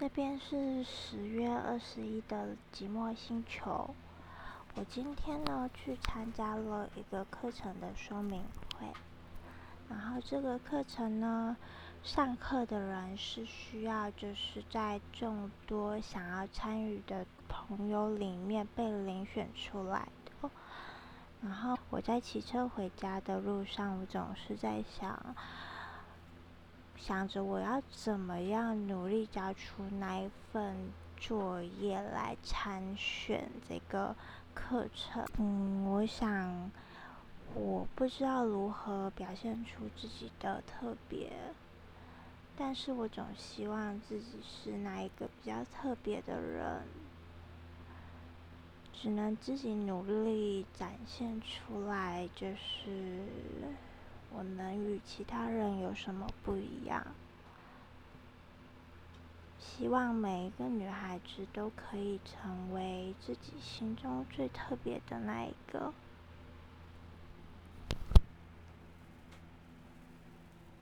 这边是十月二十一的寂寞星球。我今天呢去参加了一个课程的说明会，然后这个课程呢，上课的人是需要就是在众多想要参与的朋友里面被遴选出来的。然后我在骑车回家的路上，我总是在想。想着我要怎么样努力交出那一份作业来参选这个课程。嗯，我想我不知道如何表现出自己的特别，但是我总希望自己是那一个比较特别的人，只能自己努力展现出来，就是。我能与其他人有什么不一样？希望每一个女孩子都可以成为自己心中最特别的那一个。